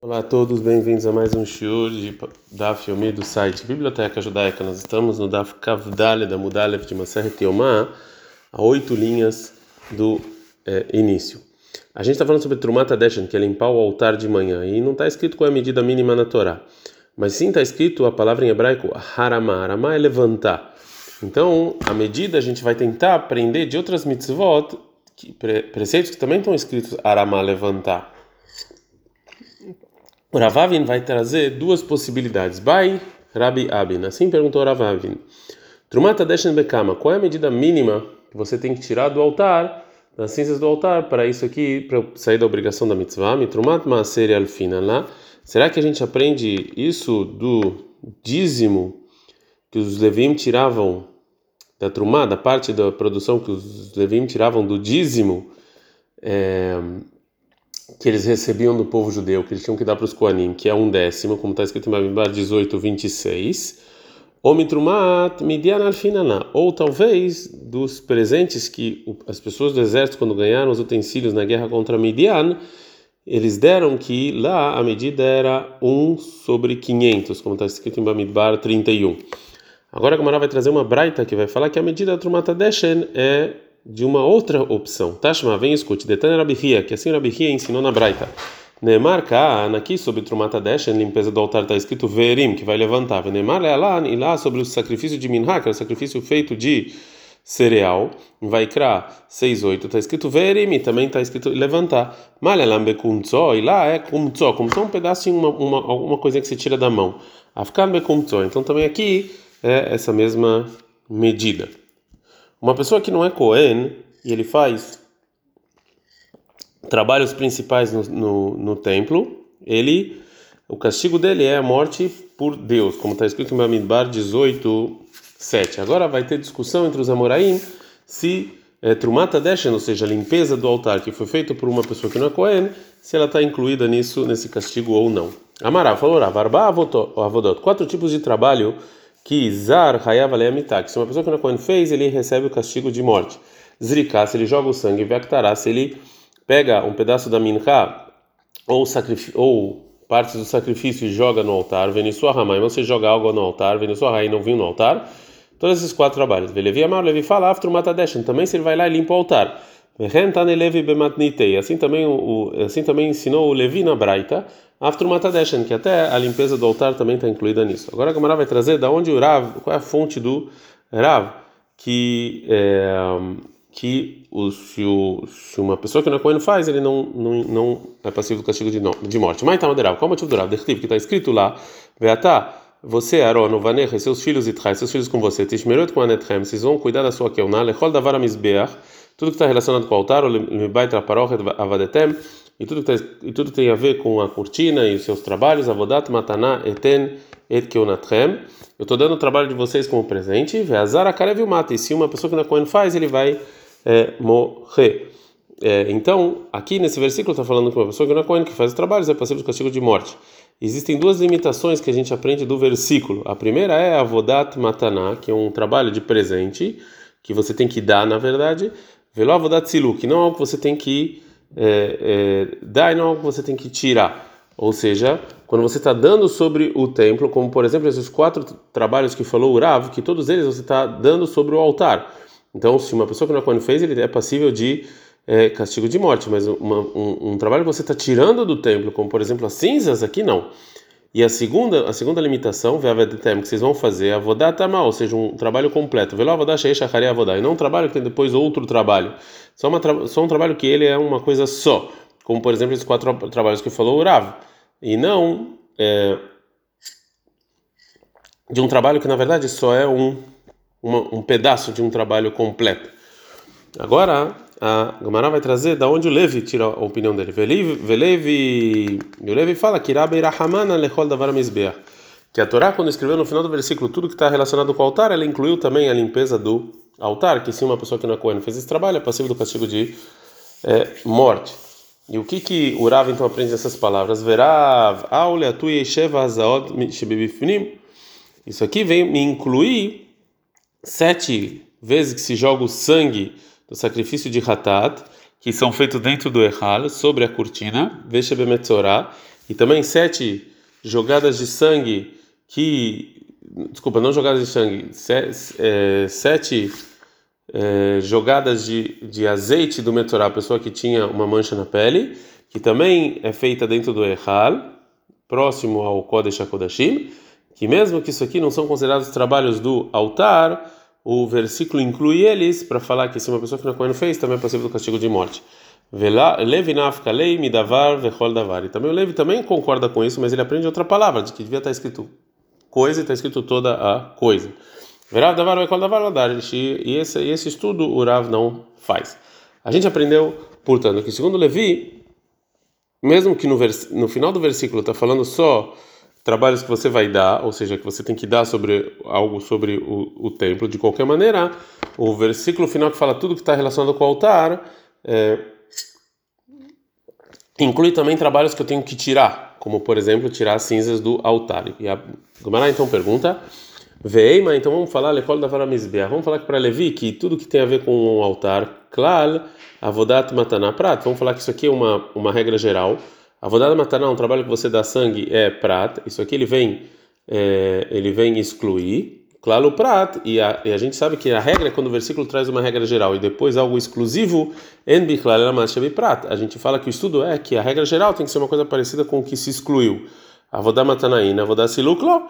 Olá a todos, bem-vindos a mais um shiur de Daf Yomi do site Biblioteca Judaica. Nós estamos no Daf Kavdale da Mudalev de Maseret Yomá, a oito linhas do é, início. A gente está falando sobre Trumata Deshen, que é limpar o altar de manhã, e não está escrito qual é a medida mínima na Torá, mas sim está escrito a palavra em hebraico Harama. Harama é levantar. Então, a medida a gente vai tentar aprender de outras mitzvot, que, preceitos que também estão escritos Harama, levantar. O Ravavin vai trazer duas possibilidades. Bai Rabi Abin. Assim perguntou Ravavin. Trumata Deshen Bekama. Qual é a medida mínima que você tem que tirar do altar, das cinzas do altar, para isso aqui, para sair da obrigação da mitzvah? Mitrumat Maaser Alfina lá. Será que a gente aprende isso do dízimo que os Levim tiravam da Trumá, da parte da produção que os Levim tiravam do dízimo? É, que eles recebiam do povo judeu, que eles tinham que dar para os Koanim, que é um décimo, como está escrito em Bamidbar 18, 26. Omitrumat midian alfinana, ou talvez dos presentes que as pessoas do exército, quando ganharam os utensílios na guerra contra Midian, eles deram que lá a medida era 1 sobre 500, como está escrito em Bamidbar 31. Agora a Gamara vai trazer uma braita que vai falar que a medida da Trumata Deshen é de uma outra opção. Tashma, vem escute. Detan Rabihia, que assim Rabihia ensinou na Braita. Neemar Kaan, aqui sobre Trumata Deshen, limpeza do altar, está escrito Verim, que vai levantar. Neemar lá e lá sobre o sacrifício de Minha, que é o sacrifício feito de cereal. Vai Kra 6.8, está escrito Verim, também está escrito levantar. Malelam Bekumtso, e lá é Kumtso, como só um pedacinho, uma, uma, alguma coisa que se tira da mão. Afkan Bekumtso, então também aqui é essa mesma medida. Uma pessoa que não é Cohen e ele faz trabalhos principais no, no, no, templo, ele, o castigo dele é a morte por Deus, como está escrito em Bamidbar 18, 7. Agora vai ter discussão entre os Amoraim se é, Trumata Deshen, ou seja, a limpeza do altar que foi feita por uma pessoa que não é Cohen, se ela está incluída nisso, nesse castigo ou não. Amará falou, Varba Avodot, quatro tipos de trabalho que Zar Hayav que se uma pessoa que não Cohen fez, ele recebe o castigo de morte. Zrika, se ele joga o sangue, Vektará, se ele pega um pedaço da minha ou, ou partes do sacrifício e joga no altar, Venisua Ramai, você joga algo no altar, Venisua Rai não vinho no altar, todos esses quatro trabalhos. Velevi Amar, Levi fala, Aftru Matadeshen, também se ele vai lá e limpa o altar. Assim também, o, assim também ensinou o Levi na Braita, Afturmatadeshen, que até a limpeza do altar também está incluída nisso. Agora a Gamara vai trazer da onde o Rav, qual é a fonte do Rav, que, é, que o, se, o, se, uma pessoa que não é Cohen faz, ele não, não, não é passivo do castigo de, de morte. Mas então, Rav, qual é o motivo do Rav? Que está escrito lá, Veatá, você, Aaron, Vaner, seus filhos e traz seus filhos com você, Tishmerot com Anetchem, vocês vão cuidar da sua Keuná, Lechol Davar Amizbeach, tudo que está relacionado com o altar, o Libaitra Parochet Avadetem, e tudo, tá, e tudo tem a ver com a cortina e os seus trabalhos, Avodat Mataná Eten Et Keonatchem. Eu estou dando o trabalho de vocês como presente, Veazar Akarev Mata, e se uma pessoa que na Cohen faz, ele vai é, morrer. É, então, aqui nesse versículo está falando que uma pessoa que não é Cohen, que faz os trabalhos, é passivo de castigo de morte. Existem duas limitações que a gente aprende do versículo. A primeira é Avodat Mataná, que é um trabalho de presente, que você tem que dar, na verdade. Velo avodat silu, que não é algo que você tem que é, é, dar e não é algo que você tem que tirar. Ou seja, quando você está dando sobre o templo, como por exemplo esses quatro trabalhos que falou o Rav, que todos eles você está dando sobre o altar. Então, se uma pessoa que não é fez, ele é passível de é, castigo de morte, mas uma, um, um, trabalho que você está tirando do templo, como por exemplo as cinzas, aqui não. E a segunda, a segunda limitação, que vocês vão fazer, avodatama, ou seja, um trabalho completo. Velo avodá, e não um trabalho que tem depois outro trabalho. Só, uma, só um trabalho que ele é uma coisa só. Como, por exemplo, esses quatro trabalhos que falou o Rav. E não é, de um trabalho que, na verdade, só é um, uma, um pedaço de um trabalho completo. Agora, a Gamara vai trazer da onde o Levi tira a opinião dele. Velevi, o Levi fala que que a Torá quando escreveu no final do versículo tudo que está relacionado com o altar, ela incluiu também a limpeza do altar, que se uma pessoa que não é Cohen fez esse trabalho é passivo do castigo de é, morte. E o que que o Rav então aprende essas palavras? Verav, Isso aqui vem me incluir sete vezes que se joga o sangue do sacrifício de Hatat, que são feitos dentro do Ehal, sobre a cortina, Veshebemetzorah, e também sete jogadas de sangue que desculpa, não jogadas de sangue, é, sete é, jogadas de, de azeite do Metorá, a pessoa que tinha uma mancha na pele, que também é feita dentro do Echal, próximo ao Kodesh HaKodashim, que mesmo que isso aqui não são considerados trabalhos do altar, o versículo inclui eles para falar que se uma pessoa que não fez, também é possível do castigo de morte. Levi nafkalei midavar vechol davar. E também o Levi também concorda com isso, mas ele aprende outra palavra, de que devia estar escrito coisa e está escrito toda a coisa. Verav davar vechol davar E esse, esse estudo o Rav não faz. A gente aprendeu, portanto, que segundo Levi, mesmo que no, no final do versículo está falando só trabalhos que você vai dar, ou seja, que você tem que dar sobre algo sobre o, o templo, de qualquer maneira, o versículo final que fala tudo que está relacionado com o altar. É, inclui também trabalhos que eu tenho que tirar, como por exemplo tirar as cinzas do altar. E a Gemara então pergunta: Veima, então vamos falar lecol da varamizbeah. Vamos falar para Levi que tudo que tem a ver com o altar, klal, avodat mataná prat. Vamos falar que isso aqui é uma uma regra geral. Avodat mataná, um trabalho que você dá sangue é prat. Isso aqui ele vem é, ele vem excluir Claro, prat, e a, e a gente sabe que a regra é quando o versículo traz uma regra geral e depois algo exclusivo, en prat. A gente fala que o estudo é que a regra geral tem que ser uma coisa parecida com o que se excluiu. Avodá matanaína, avodá siluklo,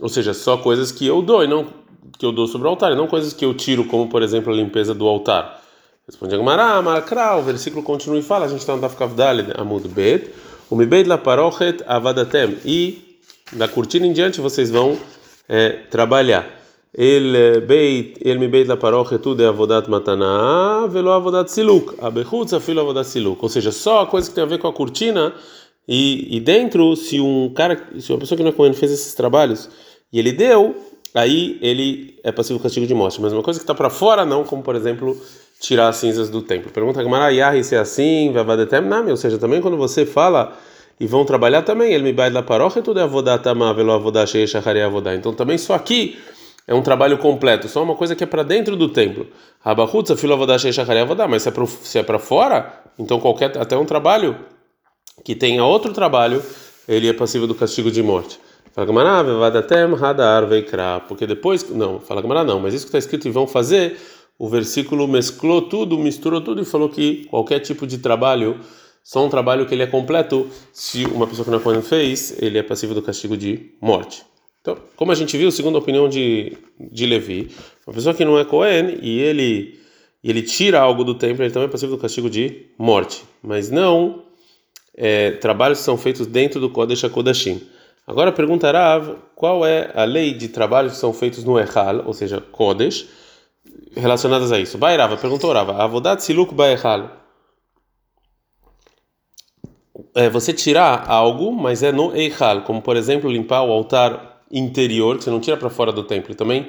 ou seja, só coisas que eu dou e não que eu dou sobre o altar, e não coisas que eu tiro, como por exemplo a limpeza do altar. Responde Agmará, Makra, o versículo continua e fala, a gente está no Dafkav Daled, Amud Bet, o Mibed la parochet avadatem, e da cortina em diante vocês vão é, trabalhar. Ele beit, ele me beit la paroche tudo é avodat mataná, velo avodat siluk. Abechutz afilo avodat siluk. Ou seja, só a coisa que tem a ver com a cortina e, e dentro, se um cara, se uma pessoa que não é Cohen fez esses trabalhos e ele deu, aí ele é passivo castigo de morte. Mas uma coisa que está para fora, não, como por exemplo tirar as cinzas do templo. Pergunta Gamara, Yahi, se é assim, Vavadetem, não, ou seja, também quando você fala e vão trabalhar também. Ele me vai da paróquia, tudo é avodatama, velo avodacheia, shachari avodá. Então também só aqui é um trabalho completo, só uma coisa que é para dentro do templo. Rabahutza, filo avodacheia, shachari avodá. Mas se é para é fora, então qualquer, até um trabalho que tenha outro trabalho, ele é passivo do castigo de morte. Fala porque depois, não, fala Gamara não, mas isso que está escrito e vão fazer, o versículo mesclou tudo, misturou tudo e falou que qualquer tipo de trabalho só um trabalho que ele é completo, se uma pessoa que não é Cohen fez, ele é passivo do castigo de morte. Então, como a gente viu, segundo a opinião de, de Levi, uma pessoa que não é Cohen e ele, ele tira algo do templo, ele também é passivo do castigo de morte. Mas não é, trabalhos que são feitos dentro do Kodesh HaKodashim. Agora perguntará qual é a lei de trabalhos que são feitos no Echal, ou seja, Kodesh, relacionadas a isso. Bairava, perguntou Rava, Avodat Siluk Baechal é, você tirar algo, mas é no Eichal, como por exemplo limpar o altar interior, que você não tira para fora do templo, e também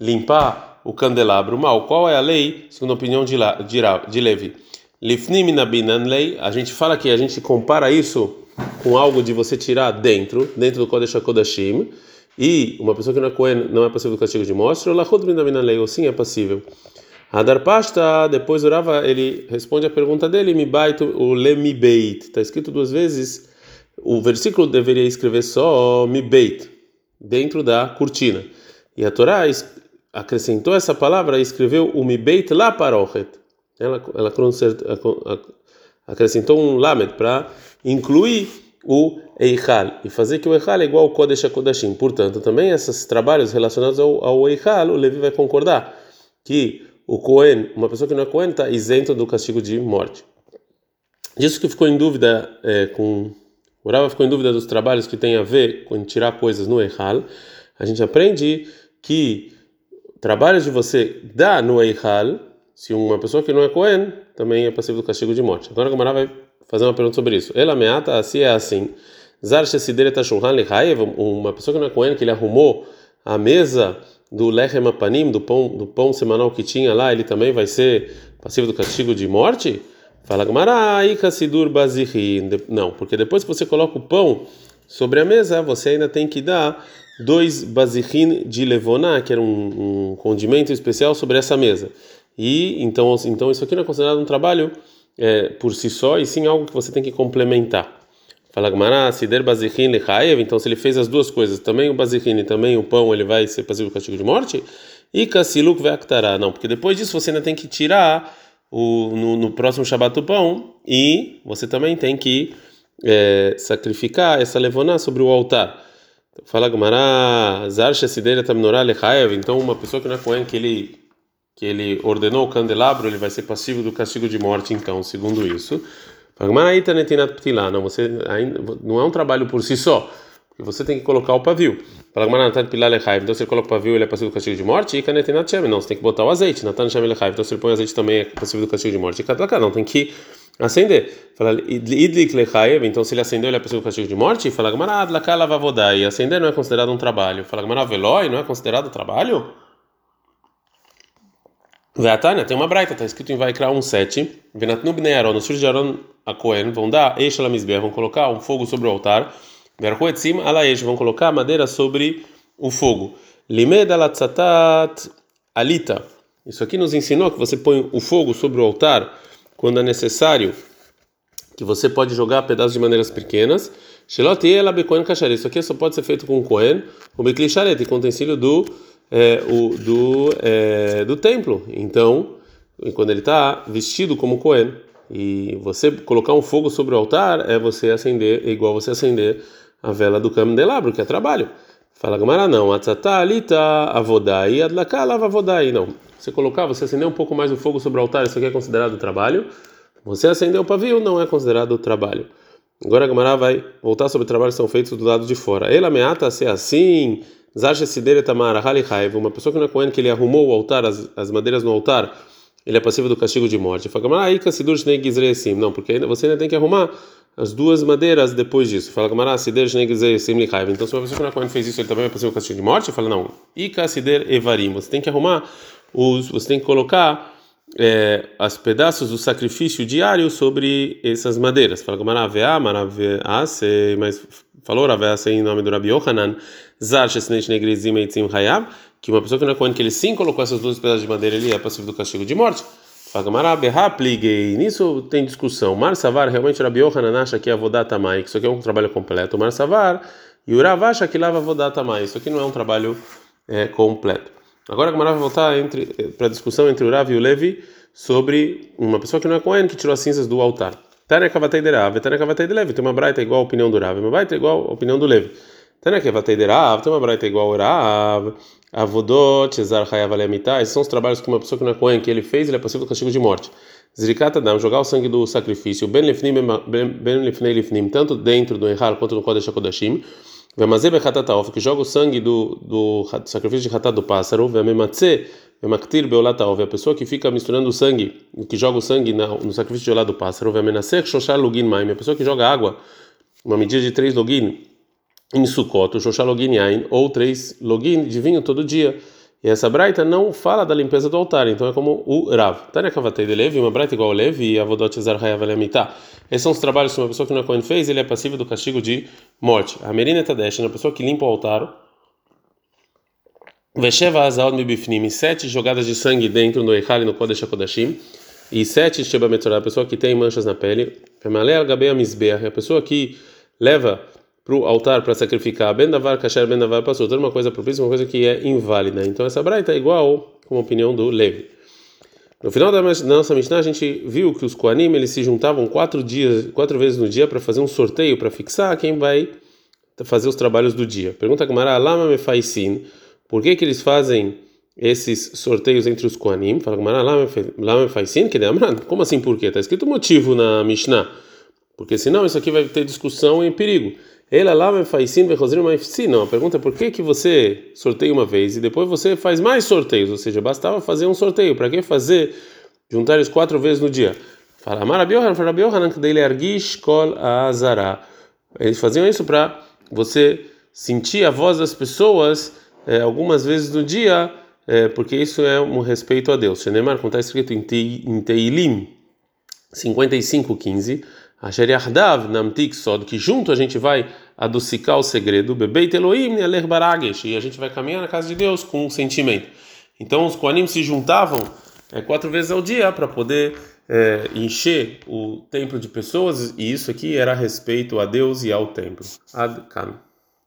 limpar o candelabro mal. Qual é a lei, segundo a opinião de, La, de, de Levi? Lifnim nabinan lei, a gente fala que a gente compara isso com algo de você tirar dentro, dentro do Kodesh HaKodashim, e uma pessoa que não é Cohen não é passível do castigo de mostra, ou Lachud lei, ou sim é passível. Hadar Pasta, depois orava, ele responde a pergunta dele, mi baito o le beit. Está escrito duas vezes. O versículo deveria escrever só mi beit, dentro da cortina. E a Torá acrescentou essa palavra e escreveu o mi beit la parochet. Ela, ela acrescentou um lamed para incluir o Eichal e fazer que o Eichal é igual ao Kodesh HaKodashim. Portanto, também esses trabalhos relacionados ao, ao Eichal, o Levi vai concordar que o Cohen, uma pessoa que não é Cohen, está isento do castigo de morte. Disso que ficou em dúvida é, com. O Rava ficou em dúvida dos trabalhos que tem a ver com tirar coisas no Eichal. A gente aprende que trabalhos de você dar no Eichal, se uma pessoa que não é Cohen, também é passivo do castigo de morte. Agora o Gamara vai fazer uma pergunta sobre isso. Ela meata, assim é assim. Uma pessoa que não é Cohen, que ele arrumou a mesa do lechem apanim, do pão, do pão semanal que tinha lá, ele também vai ser passivo do castigo de morte? Fala Sidur bazihin. Não, porque depois que você coloca o pão sobre a mesa, você ainda tem que dar dois bazihin de levoná, que era um, um condimento especial sobre essa mesa. E então, então isso aqui não é considerado um trabalho é, por si só, e sim algo que você tem que complementar. Fala Gmará, Sider Bazichin Lechaev, então se ele fez as duas coisas, também o Bazichin e também o pão, ele vai ser passível do castigo de morte? E Kassiluk Veaktará, não, porque depois disso você ainda tem que tirar o, no, no próximo Shabat o pão e você também tem que é, sacrificar essa levoná sobre o altar. Fala Gmará, Zarsha Sider Tamnorá Lechaev, então uma pessoa que não é Cohen, que ele, que ele ordenou o candelabro, ele vai ser passível do castigo de morte, então, segundo isso. Não, você não é um trabalho por si só, porque você tem que colocar o pavio. Então você coloca o pavio, ele é passivo do castigo de morte. E não, você tem que botar o azeite. Então se ele põe azeite também é passivo do castigo de morte. E não, tem que acender. Então se ele acendeu, ele é passivo do castigo de morte. E acender não é considerado um trabalho. Veloi, não é considerado trabalho? Veatania tem uma braita, está escrito em Vaikra 1:7. Venatnu bnei Aaron, os filhos de Aaron a Cohen vão dar eish vão colocar um fogo sobre o altar. Vão colocar madeira sobre o fogo. Limed alatzatat alita. Isso aqui nos ensinou que você põe o fogo sobre o altar quando é necessário, que você pode jogar pedaços de maneiras pequenas. Shelot ela kasher. Isso aqui só pode ser feito com o Cohen, o bekli com utensílio do é, o, do, é, do templo. Então, quando ele está vestido como Cohen, e você colocar um fogo sobre o altar é você acender, é igual você acender a vela do candelabro, que é trabalho. Fala Gamara, não. Atzatá alita avodai adlaká lava avodai. Não. Você colocar, você acender um pouco mais o fogo sobre o altar, isso aqui é considerado trabalho. Você acender o pavio não é considerado trabalho. Agora a Gamara vai voltar sobre trabalhos que são feitos do lado de fora. Ela meata ser assim Zasha Sidere Halihaiv, uma pessoa que não é Cohen, que ele arrumou o altar, as, as madeiras no altar, ele é passivo do castigo de morte. Fala, Aika Sidur Shnei Gizresim. Não, porque ainda, você ainda tem que arrumar as duas madeiras depois disso. Fala, Gamara, Sider Shnei Gizresim Lihaiv. Então, se uma pessoa que não é Cohen fez isso, ele também é passivo do castigo de morte? Fala, não. Ika Sider Evarim. Você tem que arrumar, os, você tem que colocar é, os pedaços do sacrifício diário sobre essas madeiras. Fala, Gamara, Avea, Maravea, mas falou Ravea em nome do Rabi Yohanan que uma pessoa que não é Cohen, que ele sim colocou essas duas pedaços de madeira, ele é passivo do castigo de morte. Nisso tem discussão. Mar Savar, realmente Rabi Yohanan acha que é Avodat Amai, que isso aqui é um trabalho completo. Mar Savar, e o Rav acha que lava Avodat Amai, isso aqui não é um trabalho é, completo. Agora a Gamara vai voltar para a discussão entre o Rav e o Levi sobre uma pessoa que não é Cohen, que tirou as cinzas do altar. Tânia Kavatei de Rav, Kavatei de Levi, tem uma braita igual a opinião do Rav, uma braita igual a opinião do Levi. Tânia Kavatei de Rav, tem uma braita igual ao Rav, Avodot, Cesar Hayav Alemitai, esses são os trabalhos que uma pessoa que não é Cohen, que ele fez, ele é passivo do castigo de morte. Zrikat Adam, jogar o sangue do sacrifício, Ben Lifnim, Ben Lifnim, tanto dentro do Ehal quanto no Kodesh HaKodashim, Vemazé Bechatataof, que joga o sangue do, do sacrifício de Hatat do pássaro, Vemematze, Vemaktir Beolataov, a pessoa que fica misturando o sangue, que joga o sangue no sacrifício de olá do pássaro, Vemenasech Shoshar Login Maim, a pessoa que joga água, uma medida de três login em Sukkot, Shoshar Login Yain, ou três login de vinho todo dia. E essa braita não fala da limpeza do altar, então é como o Rav. Tânia Kavatei de Levi, uma braita igual ao Levi, e Avodot Zar Hayav Esses são os trabalhos que uma pessoa que não é Cohen fez, ele é passivo do castigo de morte. A Merina Tadesh, uma pessoa que limpa o altar. Vesheva Azal Mibifnim, sete jogadas de sangue dentro no Eichal no Kodesh HaKodashim. E sete Sheba Metzorah, a pessoa que tem manchas na pele. Femalea Gabea Mizbeah, a pessoa que leva para o altar para sacrificar ben davar kasher ben davar passou toda uma coisa propícia uma coisa que é inválida então essa braita é igual com a opinião do Levi no final da nossa Mishnah a gente viu que os Koanim eles se juntavam quatro dias quatro vezes no dia para fazer um sorteio para fixar quem vai fazer os trabalhos do dia pergunta Gamara lama me faisin por que que eles fazem esses sorteios entre os Koanim fala que como assim por quê está escrito motivo na Mishnah porque senão isso aqui vai ter discussão e perigo ela lá me faz sim, Não, a pergunta é por que que você sorteia uma vez e depois você faz mais sorteios? Ou seja, bastava fazer um sorteio. Para que fazer juntar eles quatro vezes no dia? Fala, Marabiohan, Farabiohan, dele argish kol azara. Eles faziam isso para você sentir a voz das pessoas é, algumas vezes no dia, é, porque isso é um respeito a Deus. Shenemar, como está escrito em Teilim 55:15. Asher Namtik Sod, que junto a gente vai adocicar o segredo, Bebeit Elohim Neler Baragesh, e a gente vai caminhar na casa de Deus com um sentimento. Então os Koanim se juntavam é, quatro vezes ao dia para poder é, encher o templo de pessoas, e isso aqui era respeito a Deus e ao templo. Ad -kan.